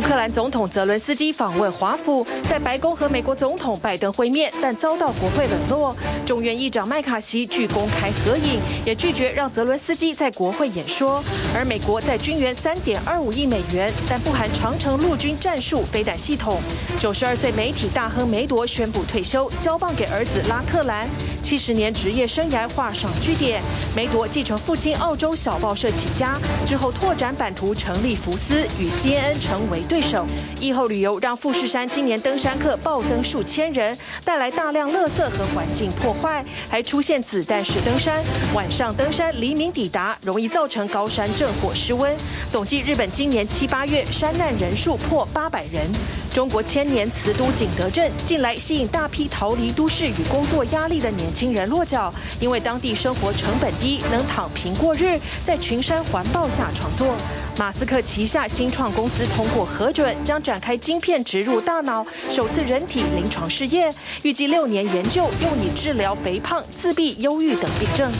乌克兰总统泽伦斯基访问华府，在白宫和美国总统拜登会面，但遭到国会冷落。众院议长麦卡锡拒公开合影，也拒绝让泽伦斯基在国会演说。而美国在军援三点二五亿美元，但不含长城陆军战术飞弹系统。九十二岁媒体大亨梅铎宣布退休，交棒给儿子拉克兰。七十年职业生涯画上句点。梅铎继承父亲澳洲小报社起家，之后拓展版图，成立福斯，与 CNN 成为对手。疫后旅游让富士山今年登山客暴增数千人，带来大量垃圾和环境破坏，还出现子弹式登山。晚上登山，黎明抵达，容易造成高山震火失温。总计日本今年七八月山难人数破八百人。中国千年瓷都景德镇近来吸引大批逃离都市与工作压力的年轻人落脚，因为当地生活成本低，能躺平过日，在群山环抱下创作。马斯克旗下新创公司通过核准，将展开晶片植入大脑，首次人体临床试验，预计六年研究，用以治疗肥胖、自闭、忧郁等病症。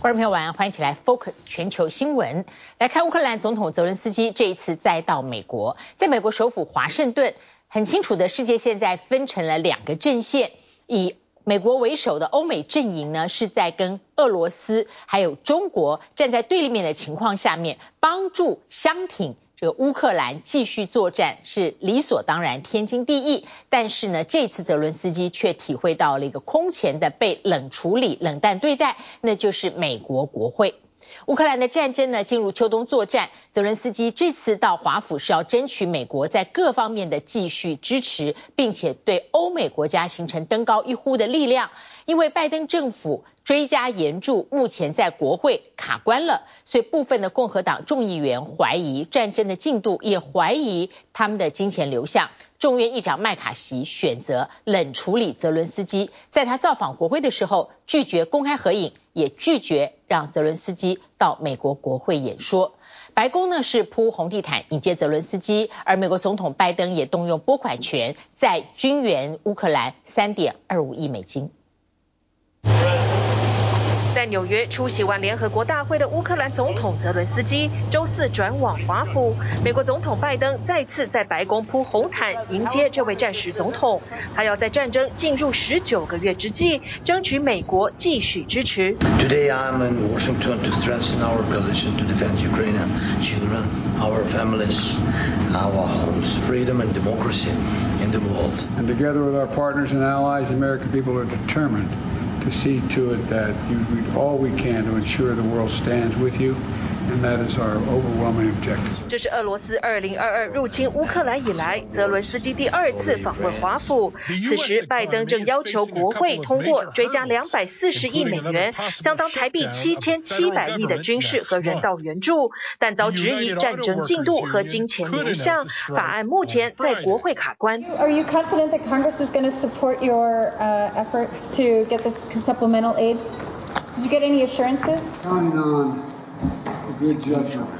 观众朋友晚安，欢迎起来 Focus 全球新闻。来看乌克兰总统泽伦斯基这一次再到美国，在美国首府华盛顿，很清楚的世界现在分成了两个阵线，以美国为首的欧美阵营呢是在跟俄罗斯还有中国站在对立面的情况下面，帮助相挺。这个乌克兰继续作战是理所当然、天经地义，但是呢，这次泽伦斯基却体会到了一个空前的被冷处理、冷淡对待，那就是美国国会。乌克兰的战争呢进入秋冬作战，泽伦斯基这次到华府是要争取美国在各方面的继续支持，并且对欧美国家形成登高一呼的力量。因为拜登政府追加援助，目前在国会卡关了，所以部分的共和党众议员怀疑战争的进度，也怀疑他们的金钱流向。众院议长麦卡锡选择冷处理泽伦斯基，在他造访国会的时候，拒绝公开合影，也拒绝让泽伦斯基到美国国会演说。白宫呢是铺红地毯迎接泽伦斯基，而美国总统拜登也动用拨款权，在军援乌克兰三点二五亿美金。在纽约出席完联合国大会的乌克兰总统泽伦斯基，周四转往华府。美国总统拜登再次在白宫铺红毯迎接这位战时总统。他要在战争进入十九个月之际，争取美国继续支持。Today I'm in Washington to strengthen our coalition to defend Ukrainian children, our families, our homes, freedom and democracy in the world. And together with our partners and allies, the American people are determined to see to it that you do all we can to ensure the world stands with you. And that is our overwhelming objective. 这是俄罗斯2022入侵乌克兰以来，泽伦斯基第二次访问华府。此时，拜登正要求国会通过追加240亿美元，相当台币7700亿的军事和人道援助，但遭质疑战争进度和金钱流向。法案目前在国会卡关。Are you confident that Congress is going to support your efforts to get this supplemental aid? Did you get any assurances? The good judgment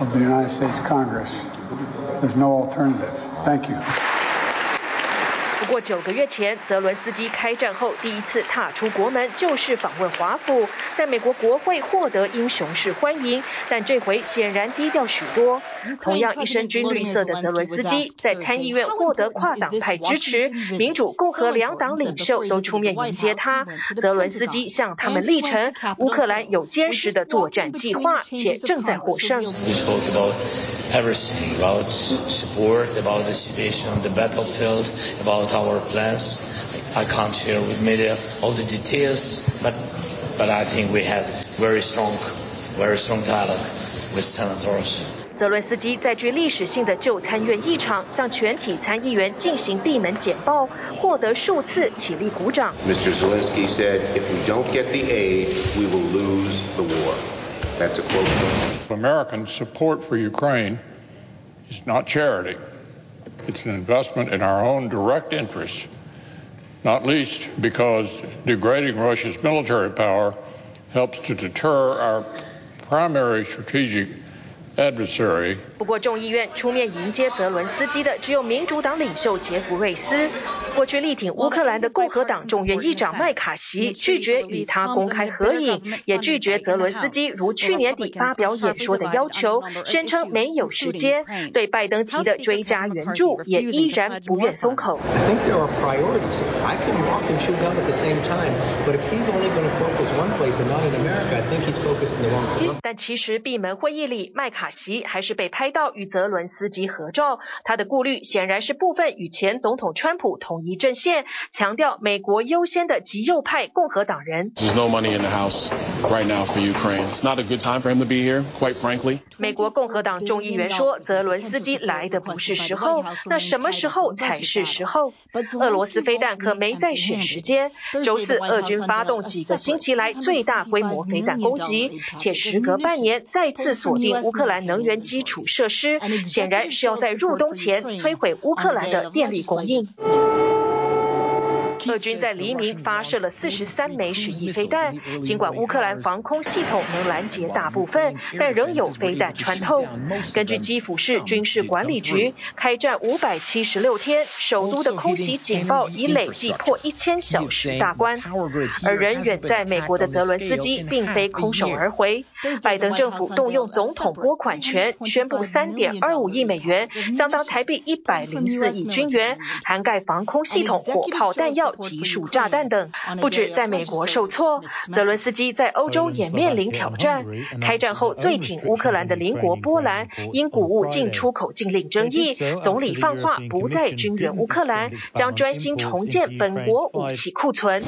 of the United States Congress. There's no alternative. Thank you. 不过九个月前，泽伦斯基开战后第一次踏出国门，就是访问华府，在美国国会获得英雄式欢迎，但这回显然低调许多。同样一身军绿色的泽伦斯基，在参议院获得跨党派支持，民主、共和两党领袖都出面迎接他。泽伦斯基向他们力陈，乌克兰有坚实的作战计划，且正在获胜。Everything about support, about the situation on the battlefield, about our plans. I can't share with media all the details, but but I think we had very strong, very strong dialogue with senators. 泽伦斯基在具历史性的旧参院议场向全体参议员进行闭门简报，获得数次起立鼓掌。Mr. Zelensky said, "If we don't get the aid, we will lose the war." That's a quote. American support for Ukraine is not charity. It's an investment in our own direct interests, not least because degrading Russia's military power helps to deter our primary strategic adversary. 不过众议院出面迎接泽伦斯基的只有民主党领袖杰弗瑞斯。过去力挺乌克兰的共和党众院议长麦卡锡拒绝与他公开合影，也拒绝泽伦斯基如去年底发表演说的要求，宣称没有时间。对拜登提的追加援助也依然不愿松口。但其实闭门会议里，麦卡锡还是被拍到与泽伦斯基合照。他的顾虑显然是部分与前总统川普统一阵线，强调美国优先的极右派共和党人。美国共和党众议员说，泽伦斯基来的不是时候，那什么时候才是时候？俄罗斯飞弹可没在选时间。周四，俄军发动几个星期来最大规模飞弹攻击，且时隔半年再次锁定乌克兰能源基础设施，显然是要在入冬前摧毁乌克兰的电力供应。俄军在黎明发射了四十三枚十一飞弹，尽管乌克兰防空系统能拦截大部分，但仍有飞弹穿透。根据基辅市军事管理局，开战五百七十六天，首都的空袭警报已累计破一千小时大关。而人远在美国的泽伦斯基并非空手而回，拜登政府动用总统拨款权，宣布三点二五亿美元，相当台币一百零四亿军元，涵盖防空系统、火炮弹药。集束炸弹等，不止在美国受挫，泽伦斯基在欧洲也面临挑战。开战后最挺乌克兰的邻国波兰，因谷物进出口禁令争议，总理放话不再军援乌克兰，将专心重建本国武器库存。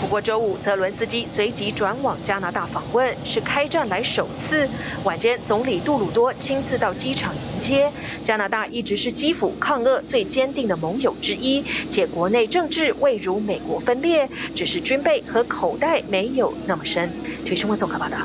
不过周五，泽伦斯基随即转往加拿大访问，是开战来首次。晚间，总理杜鲁多亲自到机场迎接。加拿大一直是基辅抗俄最坚定的盟友之一，且国内政治未如美国分裂，只是军备和口袋没有那么深。请新闻综合报道。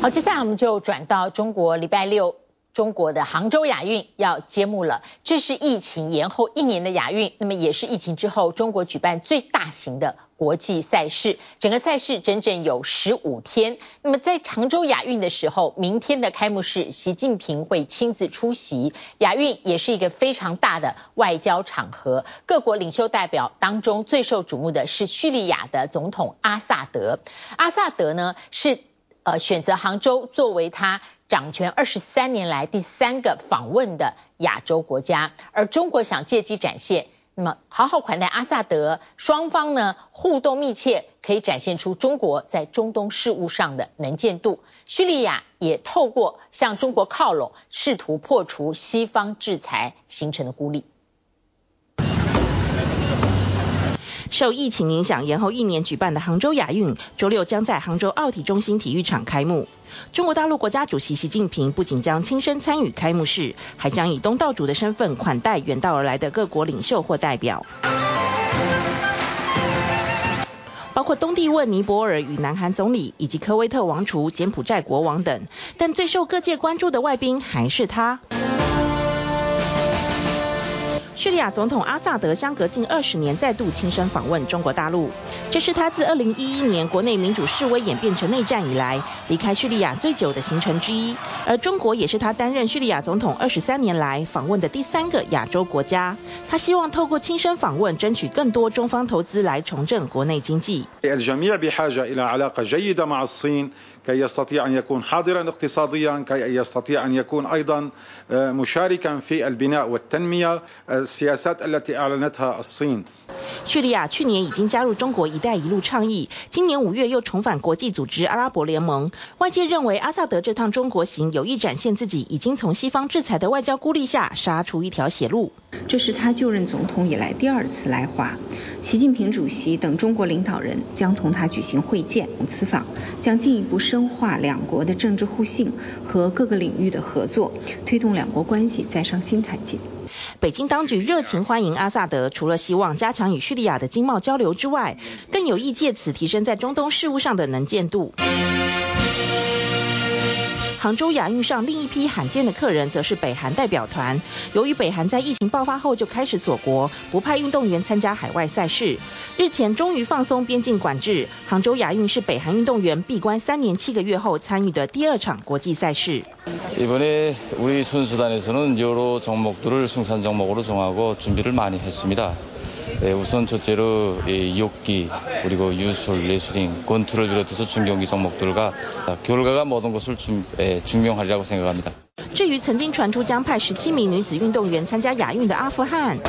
好，接下来我们就转到中国，礼拜六。中国的杭州亚运要揭幕了，这是疫情延后一年的亚运，那么也是疫情之后中国举办最大型的国际赛事。整个赛事整整有十五天。那么在杭州亚运的时候，明天的开幕式，习近平会亲自出席。亚运也是一个非常大的外交场合，各国领袖代表当中最受瞩目的是叙利亚的总统阿萨德。阿萨德呢是呃选择杭州作为他。掌权二十三年来第三个访问的亚洲国家，而中国想借机展现，那么好好款待阿萨德，双方呢互动密切，可以展现出中国在中东事务上的能见度。叙利亚也透过向中国靠拢，试图破除西方制裁形成的孤立。受疫情影响，延后一年举办的杭州亚运，周六将在杭州奥体中心体育场开幕。中国大陆国家主席习近平不仅将亲身参与开幕式，还将以东道主的身份款待远道而来的各国领袖或代表，包括东帝汶尼泊尔与南韩总理，以及科威特王储、柬埔寨国王等。但最受各界关注的外宾还是他。叙利亚总统阿萨德相隔近二十年再度亲身访问中国大陆，这是他自二零一一年国内民主示威演变成内战以来离开叙利亚最久的行程之一，而中国也是他担任叙利亚总统二十三年来访问的第三个亚洲国家。他希望透过亲身访问，争取更多中方投资来重振国内经济。叙利亚去年已经加入中国“一带一路”倡议，今年五月又重返国际组织阿拉伯联盟。外界认为阿萨德这趟中国行有意展现自己已经从西方制裁的外交孤立下杀出一条血路。这是他就任总统以来第二次来华，习近平主席等中国领导人将同他举行会见。此访将进一步深化两国的政治互信和各个领域的合作，推动两国关系再上新台阶。北京当局热情欢迎阿萨德，除了希望加强与叙利亚的经贸交流之外，更有意借此提升在中东事务上的能见度。杭州亚运上另一批罕见的客人则是北韩代表团。由于北韩在疫情爆发后就开始锁国，不派运动员参加海外赛事。日前终于放松边境管制，杭州亚运是北韩运动员闭关三年七个月后参与的第二场国际赛事。 이번에 우리 선수단에서는 여러 종목들을 승산 종목으로 정하고 준비를 많이 했습니다. 우선 첫째로 이옥기 그리고 유술, 레슬링, 권투를 비롯해서 중경기 종목들과 결과가 모든 것을 증명하리라고 생각합니다. 至于曾经传出将派十七名女子运动员参加亚运的阿富汗。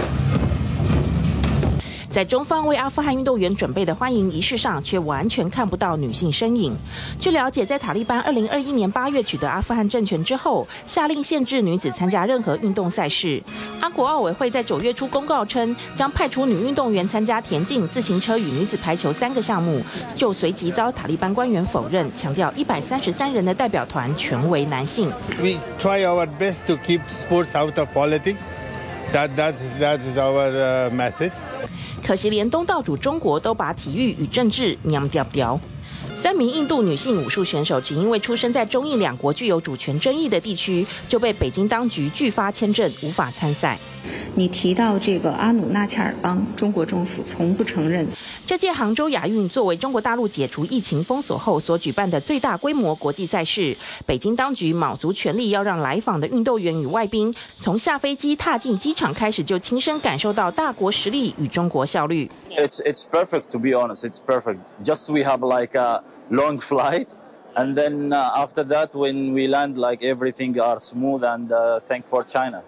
在中方为阿富汗运动员准备的欢迎仪式上，却完全看不到女性身影。据了解，在塔利班二零二一年八月取得阿富汗政权之后，下令限制女子参加任何运动赛事。阿国奥委会在九月初公告称，将派出女运动员参加田径、自行车与女子排球三个项目，就随即遭塔利班官员否认，强调一百三十三人的代表团全为男性。We try our best to keep sports out of politics. 可惜连东道主中国都把体育与政治娘掉掉。三名印度女性武术选手只因为出生在中印两国具有主权争议的地区，就被北京当局拒发签证，无法参赛。你提到这个阿努纳恰尔邦，中国政府从不承认。这届杭州亚运作为中国大陆解除疫情封锁后所举办的最大规模国际赛事，北京当局卯足全力要让来访的运动员与外宾从下飞机踏进机场开始就亲身感受到大国实力与中国效率。It's it's perfect to be honest. It's perfect. Just we have like a long flight, and then after that when we land, like everything are smooth and thank for China.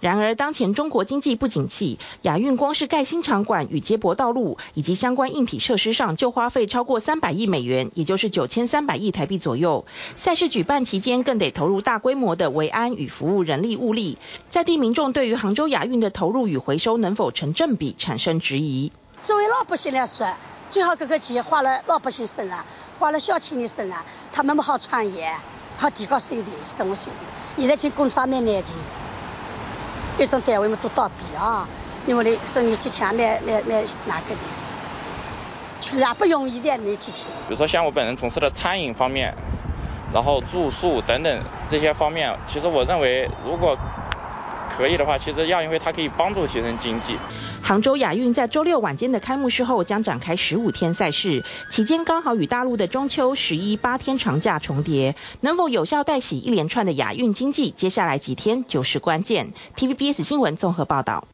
然而，当前中国经济不景气，亚运光是盖新场馆与接驳道路以及相关硬体设施上，就花费超过三百亿美元，也就是九千三百亿台币左右。赛事举办期间，更得投入大规模的维安与服务人力物力。在地民众对于杭州亚运的投入与回收能否成正比，产生质疑。作为老百姓来说，最好这个钱花了老百姓身上，花了小青的身上，他们好创业，好提高水平、生活水平。现在请工商业年轻。一种单位嘛都倒闭啊，因为你挣一几千买买买哪个的，确实不容易的那几千。比如说像我本人从事的餐饮方面，然后住宿等等这些方面，其实我认为如果可以的话，其实亚运会它可以帮助提升经济。杭州亚运在周六晚间的开幕式后将展开十五天赛事，期间刚好与大陆的中秋、十一八天长假重叠，能否有效带起一连串的亚运经济？接下来几天就是关键。TVBS 新闻综合报道。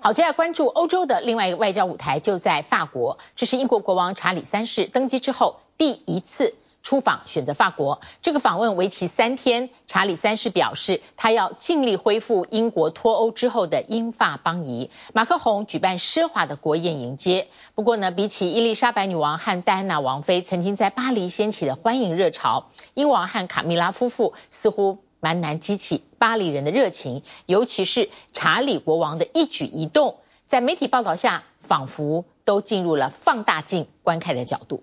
好，接下来关注欧洲的另外一个外交舞台，就在法国，这是英国国王查理三世登基之后第一次。出访选择法国，这个访问为期三天。查理三世表示，他要尽力恢复英国脱欧之后的英法邦谊。马克宏举办奢华的国宴迎接。不过呢，比起伊丽莎白女王和戴安娜王妃曾经在巴黎掀起的欢迎热潮，英王和卡米拉夫妇似乎蛮难激起巴黎人的热情。尤其是查理国王的一举一动，在媒体报道下，仿佛都进入了放大镜观看的角度。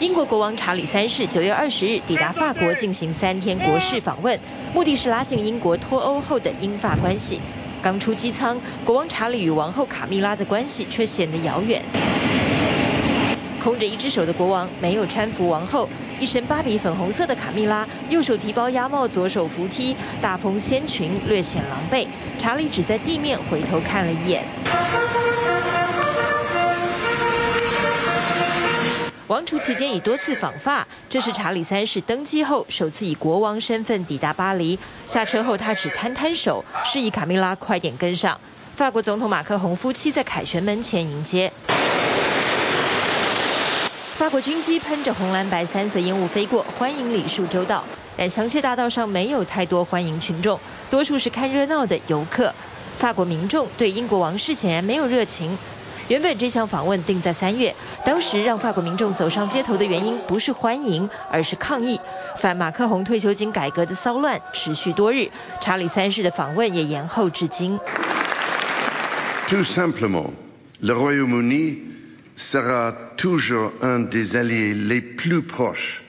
英国国王查理三世九月二十日抵达法国进行三天国事访问，目的是拉近英国脱欧后的英法关系。刚出机舱，国王查理与王后卡米拉的关系却显得遥远。空着一只手的国王没有搀扶王后，一身芭比粉红色的卡米拉右手提包压帽，左手扶梯，大风掀裙，略显狼狈。查理只在地面回头看了一眼。王储期间已多次访法，这是查理三世登基后首次以国王身份抵达巴黎。下车后，他只摊摊手，示意卡米拉快点跟上。法国总统马克宏夫妻在凯旋门前迎接。法国军机喷着红蓝白三色烟雾飞过，欢迎礼数周到。但香榭大道上没有太多欢迎群众，多数是看热闹的游客。法国民众对英国王室显然没有热情。原本这项访问定在三月，当时让法国民众走上街头的原因不是欢迎，而是抗议反马克宏退休金改革的骚乱持续多日。查理三世的访问也延后至今。Tout simplement, le Royaume-Uni sera toujours un des alliés les plus proches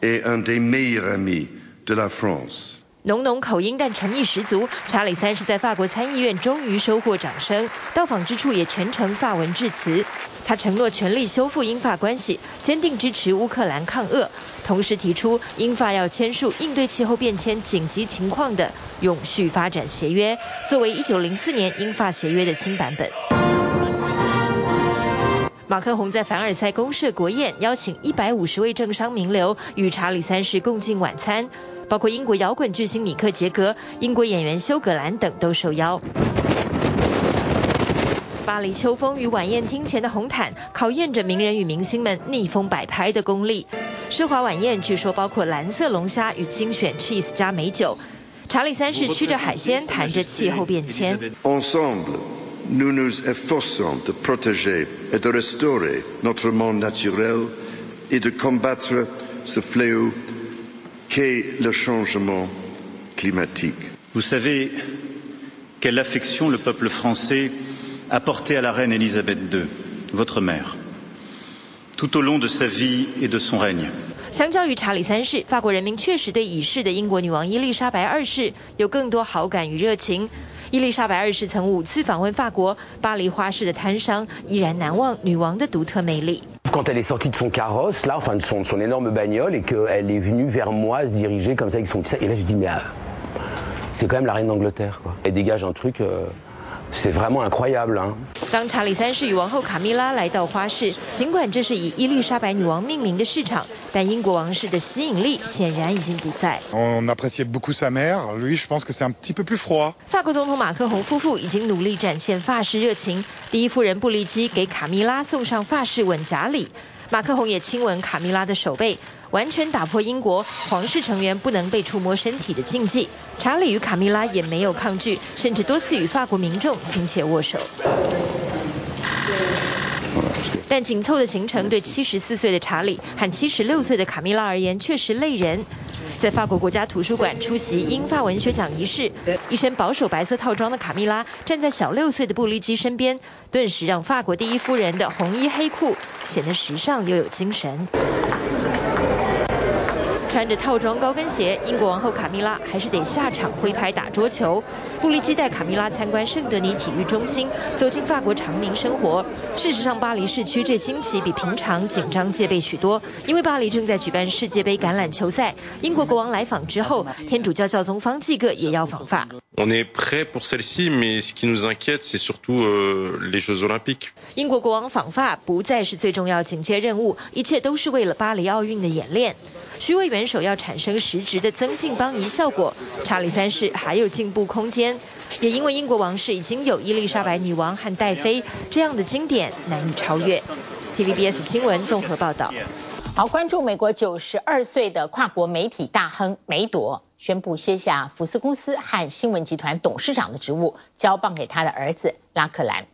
et un des meilleurs amis de la France. 浓浓口音但诚意十足，查理三世在法国参议院终于收获掌声，到访之处也全程法文致辞。他承诺全力修复英法关系，坚定支持乌克兰抗俄，同时提出英法要签署应对气候变迁紧急情况的永续发展协约，作为1904年英法协约的新版本。马克宏在凡尔赛公设国宴，邀请一百五十位政商名流与查理三世共进晚餐。包括英国摇滚巨星米克杰格、英国演员休格兰等都受邀。巴黎秋风与晚宴厅前的红毯，考验着名人与明星们逆风摆拍的功力。奢华晚宴据说包括蓝色龙虾与精选 cheese 加美酒。查理三世吃着海鲜，谈着气候变迁。相较于查理三世，法国人民确实对已逝的英国女王伊丽莎白二世有更多好感与热情。伊丽莎白二世曾五次访问法国，巴黎花市的摊商依然难忘女王的独特魅力。quand elle est sortie de son carrosse, là, enfin de son, énorme bagnole, et qu'elle est venue vers moi se diriger comme ça avec son Et là, je dis, mais euh, c'est quand même la reine d'Angleterre, quoi. Elle dégage un truc, euh, c'est vraiment incroyable. Hein. 当查理三世与王后卡米拉来到花市，尽管这是以伊丽莎白女王命名的市场，但英国王室的吸引力显然已经不在。法国总统马克宏夫妇已经努力展现法式热情，第一夫人布丽姬给卡米拉送上法式吻颊礼，马克宏也亲吻卡米拉的手背。完全打破英国皇室成员不能被触摸身体的禁忌，查理与卡米拉也没有抗拒，甚至多次与法国民众亲切握手。但紧凑的行程对七十四岁的查理和七十六岁的卡米拉而言确实累人。在法国国家图书馆出席英法文学奖仪式，一身保守白色套装的卡米拉站在小六岁的布丽姬身边，顿时让法国第一夫人的红衣黑裤显得时尚又有精神。穿着套装高跟鞋，英国王后卡米拉还是得下场挥拍打桌球。布利基带卡米拉参观圣德尼体育中心，走进法国长民生活。事实上，巴黎市区这星期比平常紧张戒备许多，因为巴黎正在举办世界杯橄榄球赛。英国国王来访之后，天主教教宗方济各也要访法。英国国王访法不再是最重要警戒任务，一切都是为了巴黎奥运的演练。虚位元首要产生实质的增进邦谊效果，查理三世还有进步空间。也因为英国王室已经有伊丽莎白女王和戴妃这样的经典难以超越。TVBS 新闻综合报道。好，关注美国九十二岁的跨国媒体大亨梅朵宣布卸下福斯公司和新闻集团董事长的职务，交棒给他的儿子拉克兰。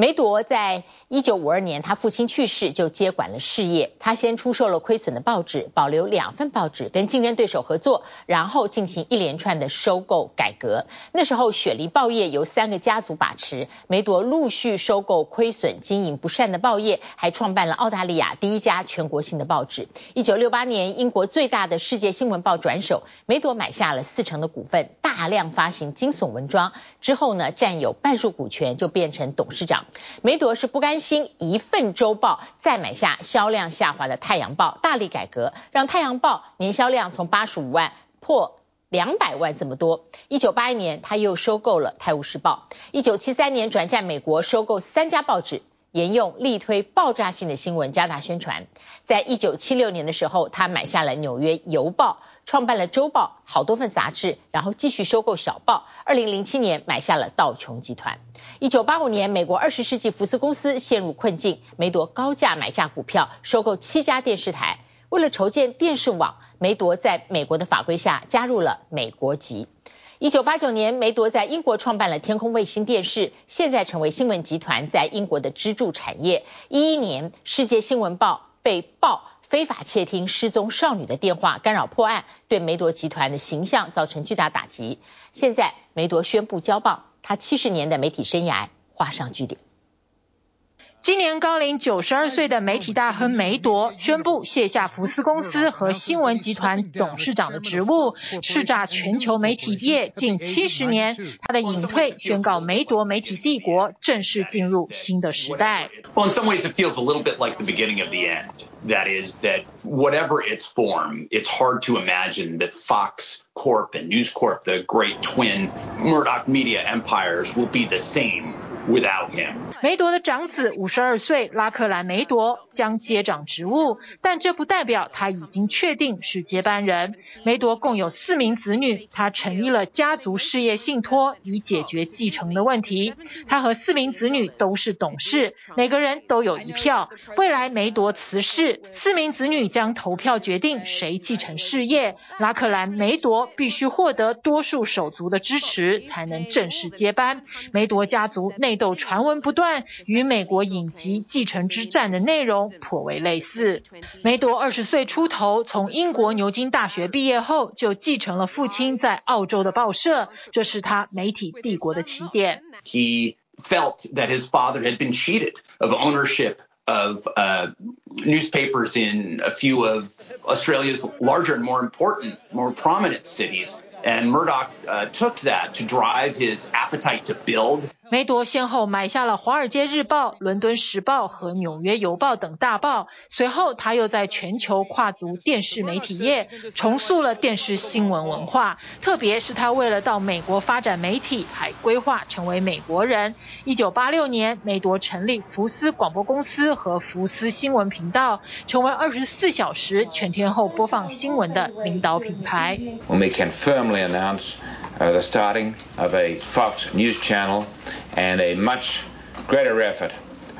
梅铎在一九五二年，他父亲去世就接管了事业。他先出售了亏损的报纸，保留两份报纸，跟竞争对手合作，然后进行一连串的收购改革。那时候，雪梨报业由三个家族把持。梅铎陆续收购亏损、经营不善的报业，还创办了澳大利亚第一家全国性的报纸。一九六八年，英国最大的世界新闻报转手，梅铎买下了四成的股份，大量发行惊悚文章。之后呢，占有半数股权，就变成董事长。梅铎是不甘心一份周报再买下销量下滑的《太阳报》，大力改革，让《太阳报》年销量从八十五万破两百万这么多。一九八一年，他又收购了《泰晤士报》。一九七三年转战美国，收购三家报纸，沿用力推爆炸性的新闻，加大宣传。在一九七六年的时候，他买下了《纽约邮报》。创办了周报，好多份杂志，然后继续收购小报。二零零七年买下了道琼集团。一九八五年，美国二十世纪福斯公司陷入困境，梅铎高价买下股票，收购七家电视台。为了筹建电视网，梅铎在美国的法规下加入了美国籍。一九八九年，梅铎在英国创办了天空卫星电视，现在成为新闻集团在英国的支柱产业。一一年，世界新闻报被曝。非法窃听失踪少女的电话，干扰破案，对梅铎集团的形象造成巨大打击。现在梅铎宣布交棒，他七十年的媒体生涯画上句点。今年高龄九十二岁的媒体大亨梅铎宣布卸下福斯公司和新闻集团董事长的职务，叱咤全球媒体业近七十年。他的隐退宣告梅铎媒体帝国正式进入新的时代。Well, in some ways, it feels a little bit like the beginning of the end. That is, that whatever its form, it's hard to imagine that Fox Corp and News Corp, the great twin Murdoch media empires, will be the same. Without him. 梅铎的长子五十二岁拉克兰梅铎将接掌职务，但这不代表他已经确定是接班人。梅铎共有四名子女，他成立了家族事业信托以解决继承的问题。他和四名子女都是董事，每个人都有一票。未来梅铎辞世，四名子女将投票决定谁继承事业。拉克兰梅铎必须获得多数手足的支持，才能正式接班。梅铎家族内。斗传闻不断，与美国影集《继承之战》的内容颇为类似。梅铎二十岁出头，从英国牛津大学毕业后，就继承了父亲在澳洲的报社，这是他媒体帝国的起点。He felt that his father had been cheated of ownership of uh, newspapers in a few of Australia's larger and more important, more prominent cities, and Murdoch uh, took that to drive his appetite to build. 梅铎先后买下了《华尔街日报》、《伦敦时报》和《纽约邮报》等大报，随后他又在全球跨足电视媒体业，重塑了电视新闻文化。特别是他为了到美国发展媒体，还规划成为美国人。一九八六年，梅铎成立福斯广播公司和福斯新闻频道，成为二十四小时全天候播放新闻的领导品牌。When we can firmly announce the starting of a Fox News channel. And a much greater effort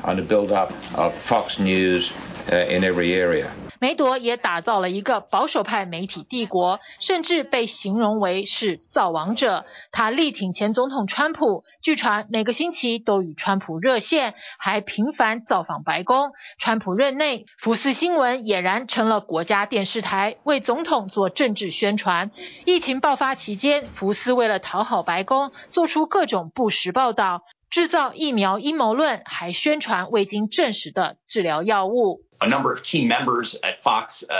on the build-up of Fox News uh, in every area. 梅铎也打造了一个保守派媒体帝国，甚至被形容为是造王者。他力挺前总统川普，据传每个星期都与川普热线，还频繁造访白宫。川普任内，福斯新闻俨然成了国家电视台，为总统做政治宣传。疫情爆发期间，福斯为了讨好白宫，做出各种不实报道，制造疫苗阴谋论，还宣传未经证实的治疗药物。A number of key members at Fox uh,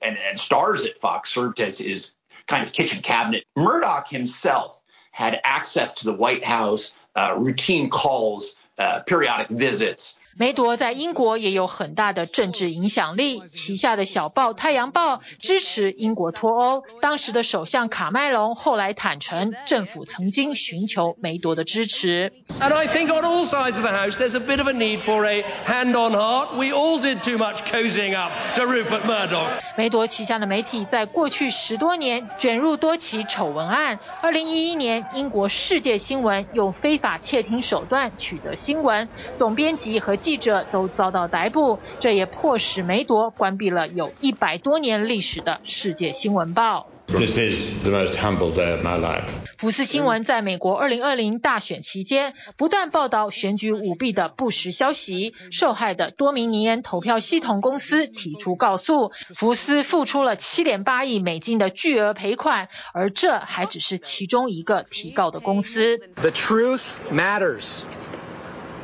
and, and stars at Fox served as his kind of kitchen cabinet. Murdoch himself had access to the White House, uh, routine calls, uh, periodic visits. 梅铎在英国也有很大的政治影响力，旗下的小报《太阳报》支持英国脱欧。当时的首相卡麦隆后来坦承，政府曾经寻求梅铎的支持。And I think on all sides of the house, there's a bit of a need for a hand on heart. We all did too much cozying up to Rupert Murdoch. 梅铎旗下的媒体在过去十多年卷入多起丑闻案。二零一一年，英国《世界新闻》用非法窃听手段取得新闻，总编辑和记者都遭到逮捕，这也迫使梅铎关闭了有一百多年历史的《世界新闻报》。This is the most humble day of my life. 福斯新闻在美国2020大选期间不断报道选举舞弊的不实消息，受害的多名尼恩投票系统公司提出告诉，福斯付出了七点八亿美金的巨额赔款，而这还只是其中一个提告的公司。The truth matters.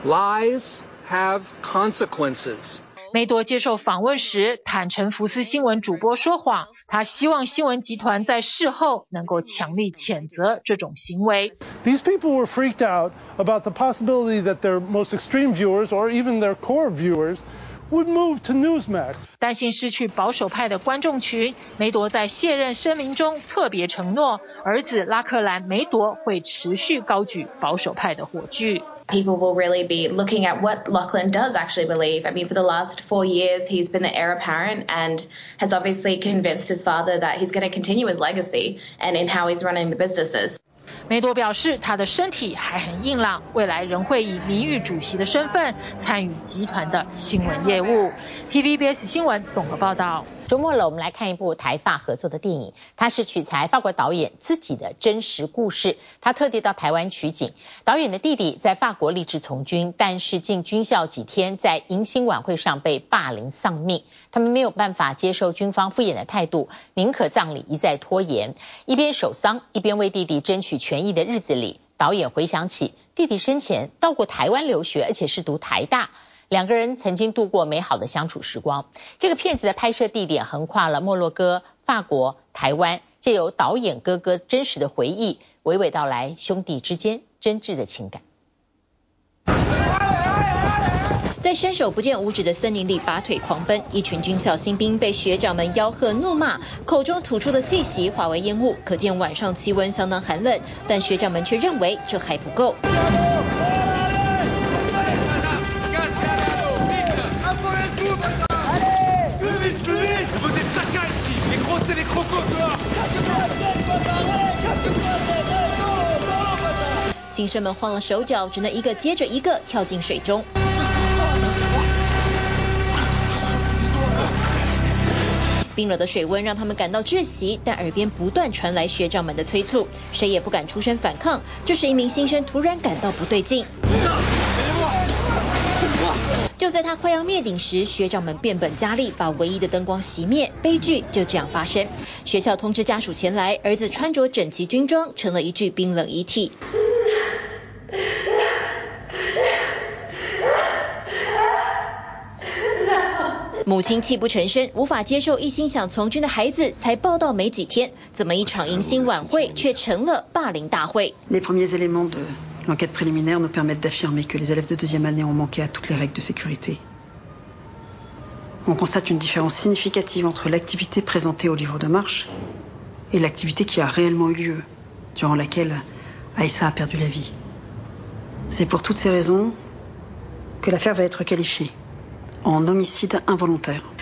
Lies have consequences. 梅铎接受访问时坦诚，福斯新闻主播说谎。他希望新闻集团在事后能够强力谴责这种行为。These people were freaked out about the possibility that their most extreme viewers or even their core viewers would move to Newsmax. 担心失去保守派的观众群，梅铎在卸任声明中特别承诺，儿子拉克兰梅铎会持续高举保守派的火炬。people will really be looking at what Lachlan does actually believe. I mean, for the last four years, he's been the heir apparent and has obviously convinced his father that he's going to continue his legacy and in how he's running the businesses. 梅铎表示，他的身体还很硬朗，未来仍会以名誉主席的身份参与集团的新闻业务。TVBS 新闻综合报道。 周末了，我们来看一部台法合作的电影，它是取材法国导演自己的真实故事。他特地到台湾取景。导演的弟弟在法国立志从军，但是进军校几天，在迎新晚会上被霸凌丧命。他们没有办法接受军方敷衍的态度，宁可葬礼一再拖延。一边守丧，一边为弟弟争取权益的日子里，导演回想起弟弟生前到过台湾留学，而且是读台大。两个人曾经度过美好的相处时光。这个片子的拍摄地点横跨了摩洛哥、法国、台湾，借由导演哥哥真实的回忆，娓娓道来兄弟之间真挚的情感。在伸手不见五指的森林里拔腿狂奔，一群军校新兵被学长们吆喝怒骂，口中吐出的气息化为烟雾，可见晚上气温相当寒冷。但学长们却认为这还不够。新生们慌了手脚，只能一个接着一个跳进水中。冰冷的水温让他们感到窒息，但耳边不断传来学长们的催促，谁也不敢出声反抗。这时，一名新生突然感到不对劲。就在他快要灭顶时，学长们变本加厉，把唯一的灯光熄灭，悲剧就这样发生。学校通知家属前来，儿子穿着整齐军装，成了一具冰冷遗体。母亲泣不成声，无法接受一心想从军的孩子才报到没几天，怎么一场迎新晚会却成了霸凌大会？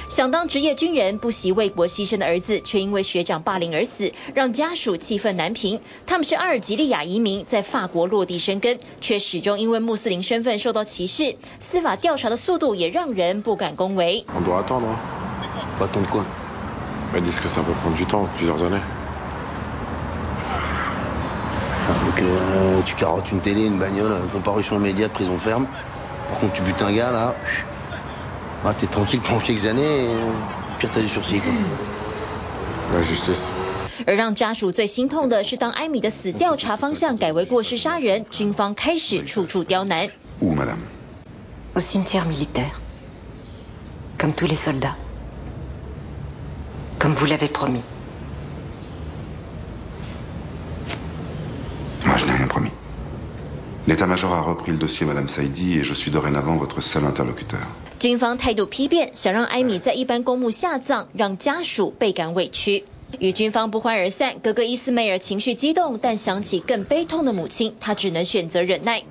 想当职业军人，不惜为国牺牲的儿子，却因为学长霸凌而死，让家属气愤难平。他们是阿尔及利亚移民，在法国落地生根，却始终因为穆斯林身份受到歧视。司法调查的速度也让人不敢恭维。而让家属最心痛的是，当艾米的死调查方向改为过失杀人，军方开始处处刁难。 军方态度批变，想让艾米在一般公墓下葬，让家属倍感委屈。与军方不欢而散，哥哥伊斯梅尔情绪激动，但想起更悲痛的母亲，他只能选择忍耐。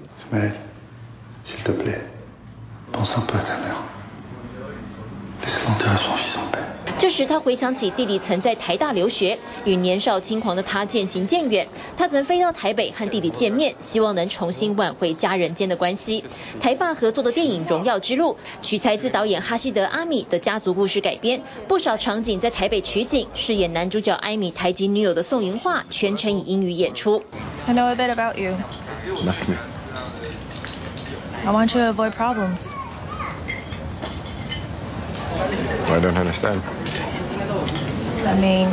这时，他回想起弟弟曾在台大留学，与年少轻狂的他渐行渐远。他曾飞到台北和弟弟见面，希望能重新挽回家人间的关系。台法合作的电影《荣耀之路》取材自导演哈希德·阿米的家族故事改编，不少场景在台北取景。饰演男主角艾米台籍女友的宋芸樺全程以英语演出。I know a bit about you. I want you to avoid problems. I don't understand. I mean,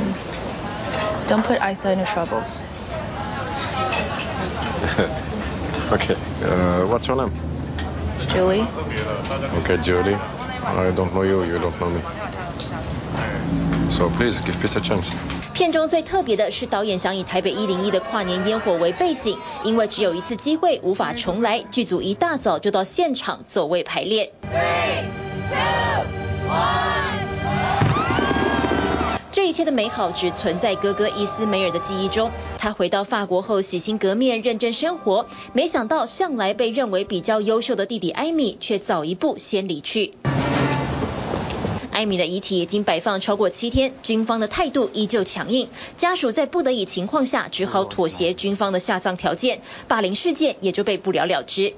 don't put Isa into troubles. Okay, uh, what's your name? Julie. Okay, Julie. I don't know you, you don't know me. So please give peace a chance. 片中最特别的是，导演想以台北一零一的跨年烟火为背景，因为只有一次机会，无法重来。剧组一大早就到现场走位排练。Three, two, one. 一切的美好只存在哥哥伊斯梅尔的记忆中。他回到法国后洗心革面，认真生活。没想到向来被认为比较优秀的弟弟艾米却早一步先离去。艾米的遗体已经摆放超过七天，军方的态度依旧强硬。家属在不得已情况下只好妥协军方的下葬条件，霸凌事件也就被不了了之。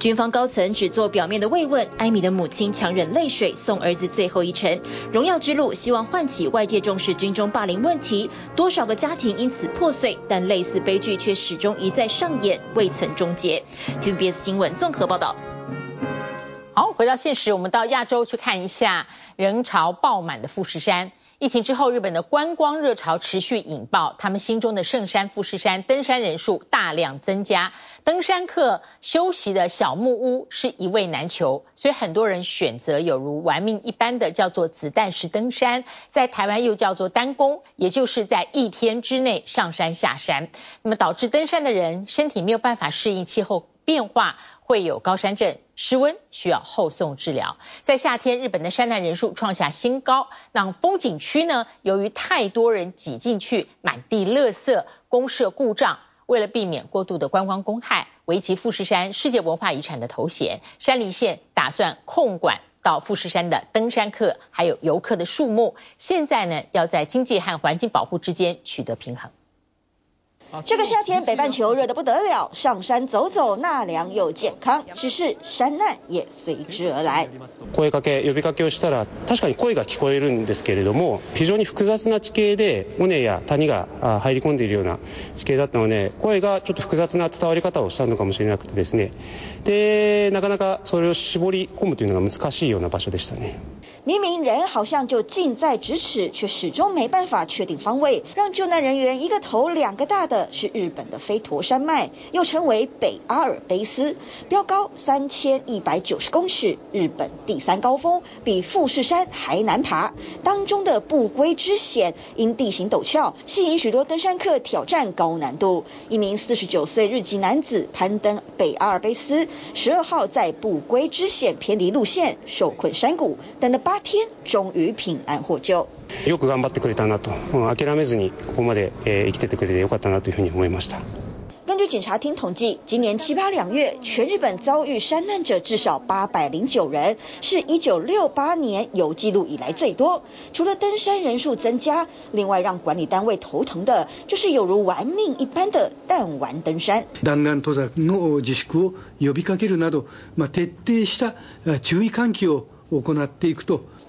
军方高层只做表面的慰问，艾米的母亲强忍泪水送儿子最后一程。荣耀之路希望唤起外界重视军中霸凌问题，多少个家庭因此破碎，但类似悲剧却始终一再上演，未曾终结。TVBS 新闻综合报道。好，回到现实，我们到亚洲去看一下人潮爆满的富士山。疫情之后，日本的观光热潮持续引爆，他们心中的圣山富士山登山人数大量增加，登山客休息的小木屋是一位难求，所以很多人选择有如玩命一般的叫做子弹式登山，在台湾又叫做单攻，也就是在一天之内上山下山，那么导致登山的人身体没有办法适应气候变化。会有高山症、失温，需要后送治疗。在夏天，日本的山难人数创下新高。那风景区呢？由于太多人挤进去，满地垃圾，公设故障。为了避免过度的观光公害，维持富士山世界文化遗产的头衔，山梨县打算控管到富士山的登山客还有游客的数目。现在呢，要在经济和环境保护之间取得平衡。这个夏天北半球热得不得了，上山走走纳凉又健康，只是山难也随之而来。声かけ呼びかけをしたら确かに声が闻こえるんですけれども非常に复杂な地形で尾根や谷が入り込んでいるような地形だったので声がちょっと复杂な伝わり方をしたのかもしれなくてですねでなかなかそれを绞り込むというのが难しいような场所でしたね。明明人好像就近在咫尺，却始终没办法确定方位，让救难人员一个头两个大的 是日本的飞驼山脉，又称为北阿尔卑斯，标高三千一百九十公尺，日本第三高峰，比富士山还难爬。当中的不归之险，因地形陡峭，吸引许多登山客挑战高难度。一名四十九岁日籍男子攀登北阿尔卑斯，十二号在不归之险偏离路线，受困山谷，等了八天，终于平安获救。よく顽张ってくれたなと、谛めずにここまで生きててくれてよかったなというふうに思いました。根据检察厅统计，今年七八两月，全日本遭遇山难者至少八百零九人，是一九六八年有记录以来最多。除了登山人数增加，另外让管理单位头疼的，就是有如玩命一般的弹丸登山。弹丸登山の自粛を呼びかけるなど、彻底した注意唤起を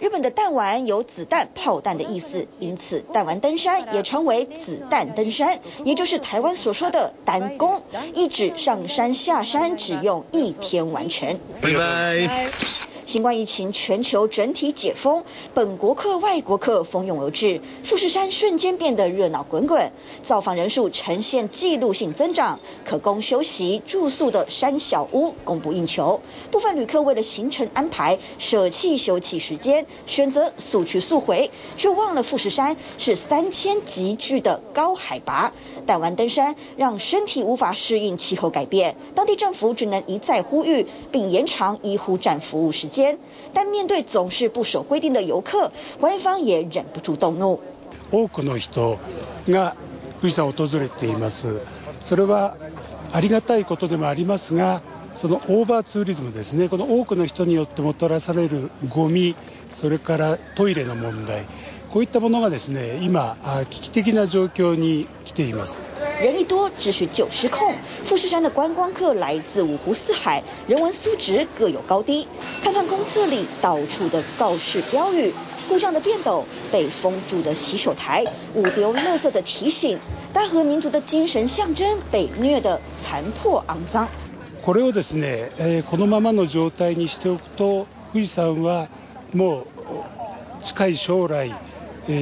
日本的弹丸有子弹、炮弹的意思，因此弹丸登山也称为子弹登山，也就是台湾所说的弹弓，意指上山下山只用一天完成。拜拜。新冠疫情全球整体解封，本国客、外国客蜂拥而至，富士山瞬间变得热闹滚滚，造访人数呈现纪录性增长，可供休息住宿的山小屋供不应求。部分旅客为了行程安排，舍弃休憩时间，选择速去速回，却忘了富士山是三千级距的高海拔，但玩登山让身体无法适应气候改变，当地政府只能一再呼吁，并延长医护站服务时。但面对总是不守规定的游客，官方也忍不住动怒。多くの人が富士山を訪れています。それはありがたいことでもありますが、そのオーバーツーリズムですね。この多くの人によってもたらされるゴミ、それからトイレの問題、こういったものがですね、今危机的な状况に来ています。人一多，秩序就失控。富士山的观光客来自五湖四海，人文素质各有高低。看看公厕里到处的告示标语，故障的便斗，被封住的洗手台，误丢垃圾的提醒，大和民族的精神象征被虐得残破肮脏。これをですね、このままの状态にしておくと、富士山はもう近い将来、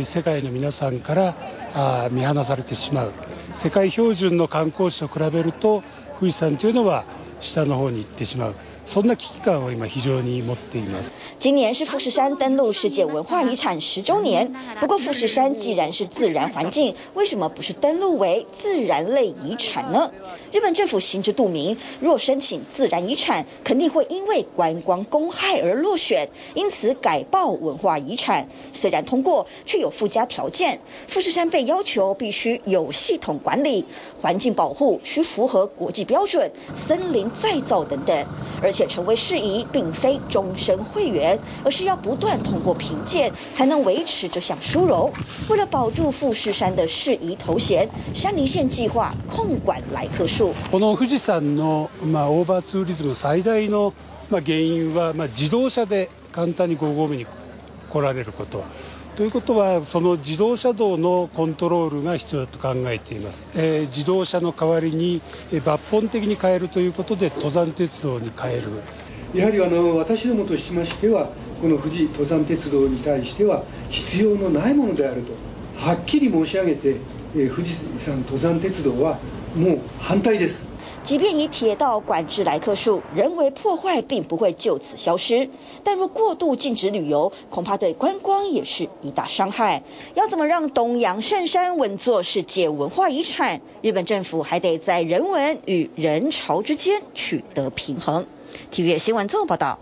世界の皆さんから見放されてしまう。世界標準の観光地と比べると富士山というのは下の方に行ってしまう。そんな危机感を今非常に持っています。今年是富士山登录世界文化遗产十周年。不过富士山既然是自然环境，为什么不是登录为自然类遗产呢？日本政府心知肚明，若申请自然遗产，肯定会因为观光公害而落选，因此改报文化遗产。虽然通过，却有附加条件：富士山被要求必须有系统管理，环境保护需符合国际标准，森林再造等等。而且 成为事宜，并非终身会员，而是要不断通过评鉴，才能维持这项殊荣。为了保住富士山的事宜头衔，山梨县计划控管来客数。この富士山のまあオーバーツーリズム最大のまあ原因はまあ自动车で简单に五合目に来られること。 ということはその自动车道のコントロールが必要だと考えています、えー、自动车の代わりに抜本的に変えるということで登山鉄道に変えるやはりあの私どもとしましてはこの富士登山鉄道に対しては必要のないものであるとはっきり申し上げてえ、富士山登山鉄道はもう反対です。即便以铁道管制来克数，人为破坏并不会就此消失。但若过度禁止旅游，恐怕对观光也是一大伤害。要怎么让东洋圣山稳坐世界文化遗产？日本政府还得在人文与人潮之间取得平衡。TVB 新闻综合报道。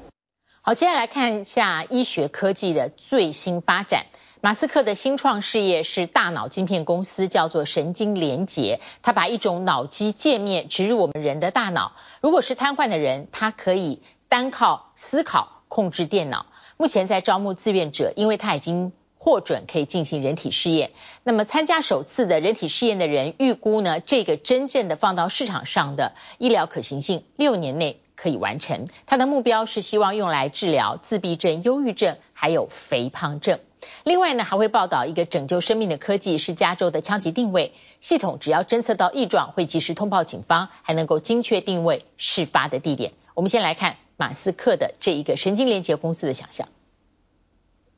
好，接下来看一下医学科技的最新发展。马斯克的新创事业是大脑晶片公司，叫做神经连结。他把一种脑机界面植入我们人的大脑，如果是瘫痪的人，他可以单靠思考控制电脑。目前在招募志愿者，因为他已经获准可以进行人体试验。那么参加首次的人体试验的人，预估呢，这个真正的放到市场上的医疗可行性，六年内。可以完成，他的目标是希望用来治疗自闭症、忧郁症，还有肥胖症。另外呢，还会报道一个拯救生命的科技，是加州的枪击定位系统，只要侦测到异状，会及时通报警方，还能够精确定位事发的地点。我们先来看马斯克的这一个神经连接公司的想象。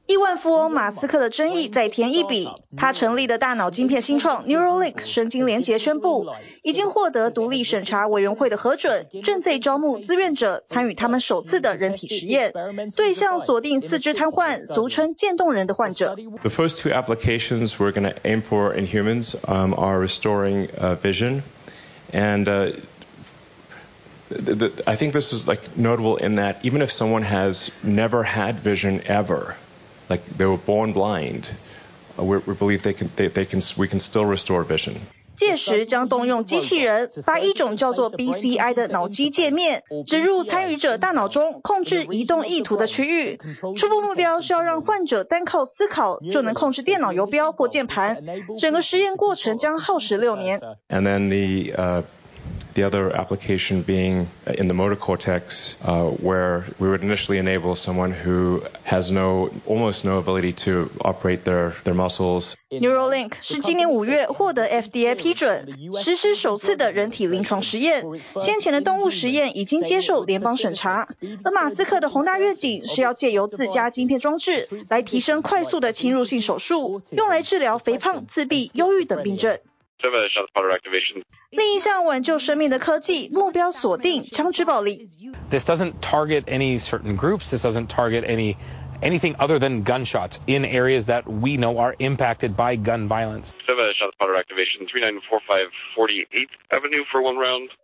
亿万富翁马斯克的争议再添一笔，他成立的大脑晶片新创 Neuralink 神经连结宣布，已经获得独立审查委员会的核准，正在招募志愿者参与他们首次的人体实验，对象锁定四肢瘫痪，俗称渐冻人的患者。The first two applications we're going to aim for in humans um, are restoring uh, vision, and uh, the, the, I think this is like notable in that even if someone has never had vision ever. Like they were born blind. We believe they can they they can we can still restore vision. 届时将动用机器人，把一种叫做 BCI 的脑机界面植入参与者大脑中，控制移动意图的区域。初步目标是要让患者单靠思考就能控制电脑游标或键盘。整个实验过程将耗时六年。And then the uh The other application being in the motor cortex, uh, where we would initially enable someone who has no, almost no ability to operate their, their muscles. Neuralink 是今年五月获得 FDA 批准，实施首次的人体临床实验。先前的动物实验已经接受联邦审查。而马斯克的宏大愿景是要借由自家晶片装置，来提升快速的侵入性手术，用来治疗肥胖、自闭、忧郁等病症。 另一项挽救生命的科技，目标锁定枪支暴力。This doesn't target any certain groups. This doesn't target any anything other than gunshots in areas that we know are impacted by gun violence.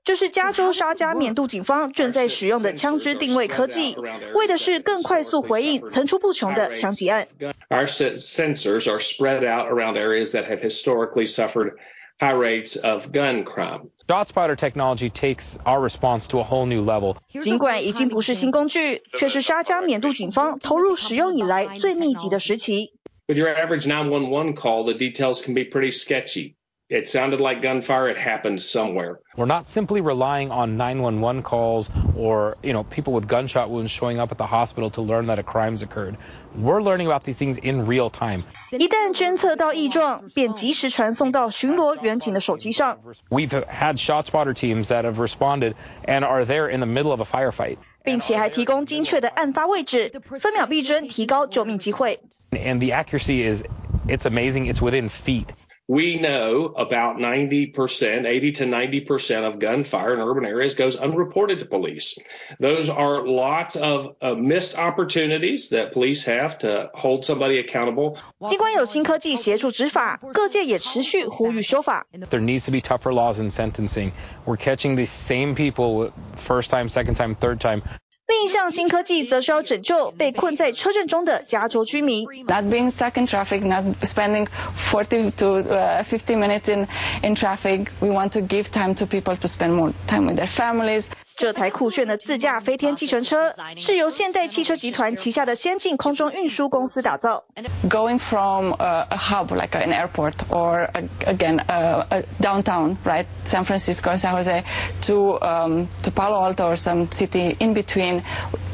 这是加州沙加缅度警方正在使用的枪支定位科技，为的是更快速回应层出不穷的枪击案。Our sensors are spread out around areas that have historically suffered high rates of gun crime. ShotSpotter technology takes our response to a whole new level. 尽管已经不是新工具，却是沙加缅度警方投入使用以来最密集的时期。With your average 911 call, the details can be pretty sketchy. It sounded like gunfire. It happened somewhere. We're not simply relying on 911 calls or, you know, people with gunshot wounds showing up at the hospital to learn that a crime's occurred. We're learning about these things in real time. 一旦侦测到异状，便及时传送到巡逻员警的手机上。We've had ShotSpotter teams that have responded and are there in the middle of a firefight. 并且还提供精确的案发位置，分秒必争，提高救命机会。And the accuracy is, it's amazing. It's within feet. We know about 90%, 80 to 90% of gunfire in urban areas goes unreported to police. Those are lots of uh, missed opportunities that police have to hold somebody accountable. 尽管有新科技协助执法，各界也持续呼吁修法。There needs to be tougher laws in sentencing. We're catching the same people first time, second time, third time. 另一项新科技则是要拯救被困在车阵中的加州居民。Not being stuck in traffic, not spending 40 to 50 minutes in in traffic. We want to give time to people to spend more time with their families. 这台酷炫的自驾飞天计程车是由现代汽车集团旗下的先进空中运输公司打造。Going from a, a hub like an airport or a, again a, a downtown, right, San Francisco, San Jose, to um, to Palo Alto or some city in between,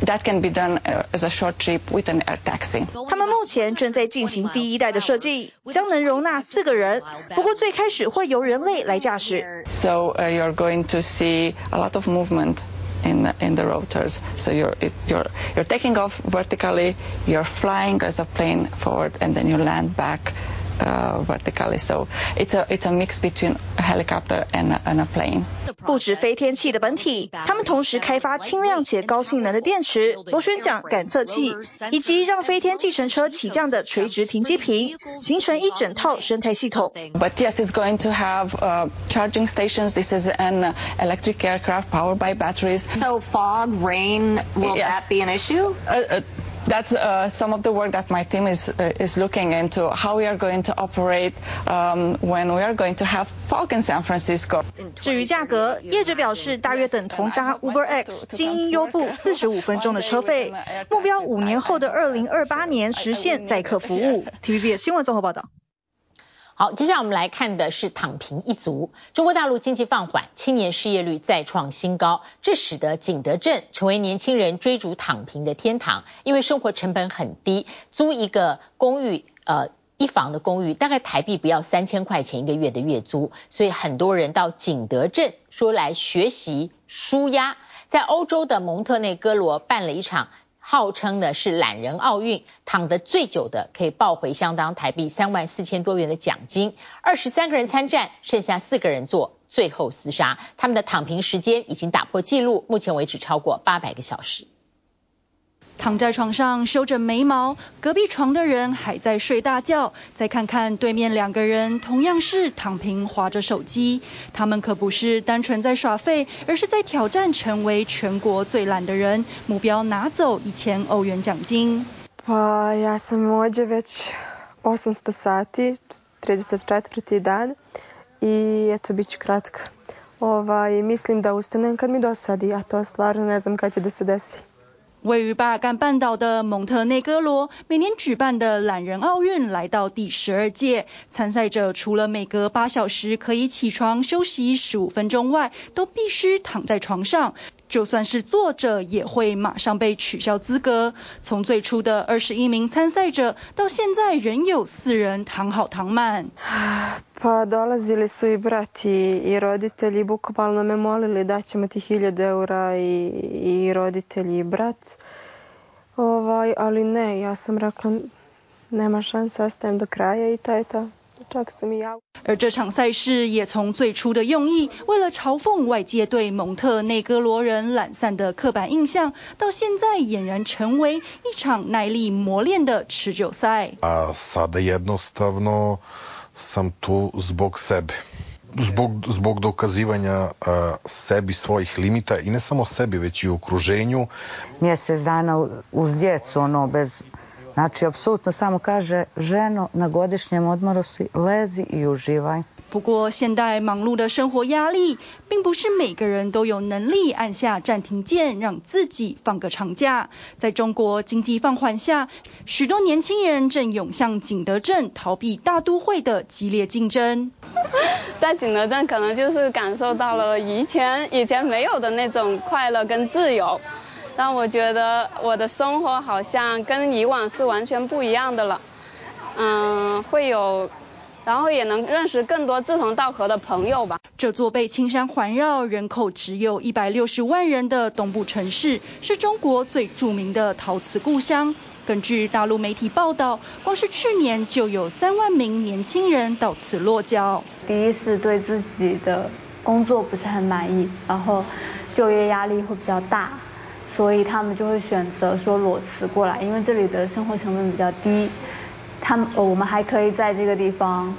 that can be done as a short trip with an air taxi. 他们目前正在进行第一代的设计，将能容纳四个人，不过最开始会由人类来驾驶。 So uh, you're going to see a lot of movement. in the, in the rotors. So you're it, you're you're taking off vertically, you're flying as a plane forward, and then you land back uh, vertically. So it's a it's a mix between a helicopter and a, and a plane. 不止飞天器的本体，他们同时开发轻量且高性能的电池、螺旋桨感测器，以及让飞天计程车起降的垂直停机坪，形成一整套生态系统。But yes, it's going to have uh, charging stations. This is an electric aircraft powered by batteries. So fog, rain, will Yes. that be an issue? Uh, uh, that's uh, some of the work that my team is uh, is looking into how we are going to operate um, when we are going to have fog in San Francisco. 至于价格，业者表示大约等同搭 Uber X 精英优步四十五分钟的车费，目标五年后的二零二八年实现载客服务。TVB 新闻综合报道。好，接下来我们来看的是躺平一族。中国大陆经济放缓，青年失业率再创新高，这使得景德镇成为年轻人追逐躺平的天堂。因为生活成本很低，租一个公寓，呃，一房的公寓大概台币不要三千块钱一个月的月租，所以很多人到景德镇说来学习舒压。在欧洲的蒙特内哥罗办了一场。号称呢是懒人奥运，躺得最久的可以抱回相当台币三万四千多元的奖金。二十三个人参战，剩下四个人做最后厮杀。他们的躺平时间已经打破纪录，目前为止超过八百个小时。躺在床上修着眉毛，隔壁床的人还在睡大觉。再看看对面两个人，同样是躺平滑着手机。他们可不是单纯在耍废，而是在挑战成为全国最懒的人，目标拿走一千欧元奖金。Ja sam ovdje već 800 sati, 34. dan i eto bit ću kratka. Ovaj, mislim da ustanem kad mi dosadi, a to stvarno ne znam kad će da se desi. 位于巴尔干半岛的蒙特内哥罗，每年举办的懒人奥运来到第十二届，参赛者除了每隔八小时可以起床休息十五分钟外，都必须躺在床上。就算是坐着，也会马上被取消资格。从最初的二十一名参赛者，到现在仍有四人躺好躺满。Pa dolazili su i brati roditelj bukvalno me molili da ćemo ti 1000 eura i, i roditelj brat. Ovaj, ali ne, ja sam rekla nema šanse, ostajem do kraja i to je to. 而这场赛事也从最初的用意，为了嘲讽外界对蒙特内哥罗人懒散的刻板印象，到现在俨然成为一场耐力磨练的持久赛。A sada jednostavno sam tu zbog sebe. Zbog, zbog dokazivanja uh, sebi svojih limita i ne samo sebi, već i u okruženju. Mjesec dana uz djecu, ono, bez... Znači, apsolutno samo kaže, ženo, na godišnjem odmoru si, lezi i uživaj. 不过，现代忙碌的生活压力，并不是每个人都有能力按下暂停键，让自己放个长假。在中国经济放缓下，许多年轻人正涌向景德镇，逃避大都会的激烈竞争。在景德镇，可能就是感受到了以前以前没有的那种快乐跟自由。让我觉得我的生活好像跟以往是完全不一样的了，嗯，会有，然后也能认识更多志同道合的朋友吧。这座被青山环绕、人口只有一百六十万人的东部城市，是中国最著名的陶瓷故乡。根据大陆媒体报道，光是去年就有三万名年轻人到此落脚。第一是对自己的工作不是很满意，然后就业压力会比较大。所以他们就会选择说裸辞过来，因为这里的生活成本比较低，他们我们还可以在这个地方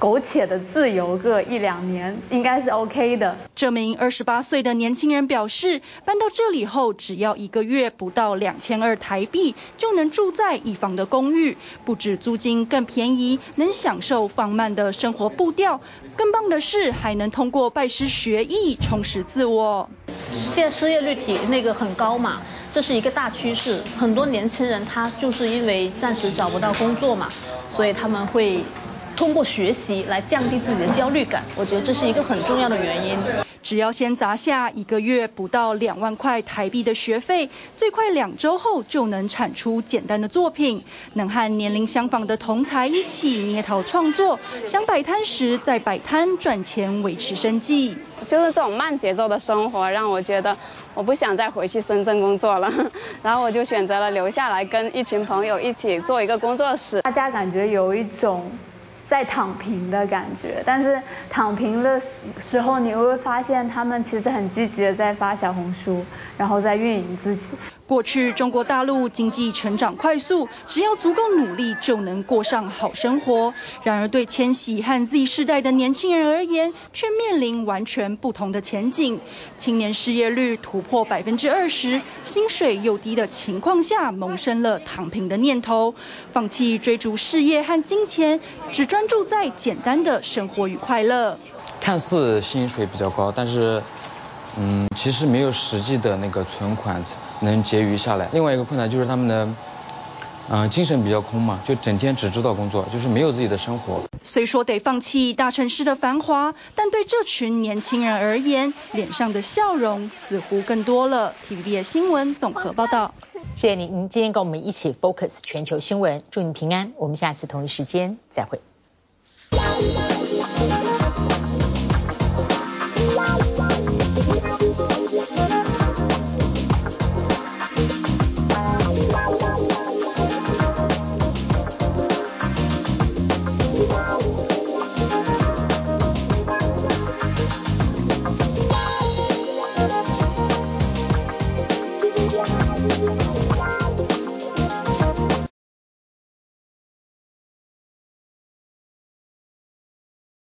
苟且的自由个一两年，应该是 OK 的。这名二十八岁的年轻人表示，搬到这里后，只要一个月不到两千二台币，就能住在一房的公寓，不止租金更便宜，能享受放慢的生活步调，更棒的是还能通过拜师学艺充实自我。现在失业率挺那个很高嘛，这是一个大趋势。很多年轻人他就是因为暂时找不到工作嘛，所以他们会通过学习来降低自己的焦虑感。我觉得这是一个很重要的原因。只要先砸下一个月不到两万块台币的学费，最快两周后就能产出简单的作品，能和年龄相仿的同才一起捏陶创作，想摆摊时再摆摊赚钱维持生计。就是这种慢节奏的生活让我觉得我不想再回去深圳工作了，然后我就选择了留下来跟一群朋友一起做一个工作室。大家感觉有一种。在躺平的感觉，但是躺平的时候，你会发现他们其实很积极的在发小红书，然后再运营自己。过去中国大陆经济成长快速，只要足够努力就能过上好生活。然而对千禧和 Z 世代的年轻人而言，却面临完全不同的前景。青年失业率突破百分之二十，薪水又低的情况下，萌生了躺平的念头，放弃追逐事业和金钱，只专注在简单的生活与快乐。看似薪水比较高，但是。嗯，其实没有实际的那个存款能结余下来。另外一个困难就是他们的，嗯、呃，精神比较空嘛，就整天只知道工作，就是没有自己的生活。虽说得放弃大城市的繁华，但对这群年轻人而言，脸上的笑容似乎更多了。TVBS 新闻综合报道。谢谢您，您今天跟我们一起 focus 全球新闻，祝您平安。我们下次同一时间再会。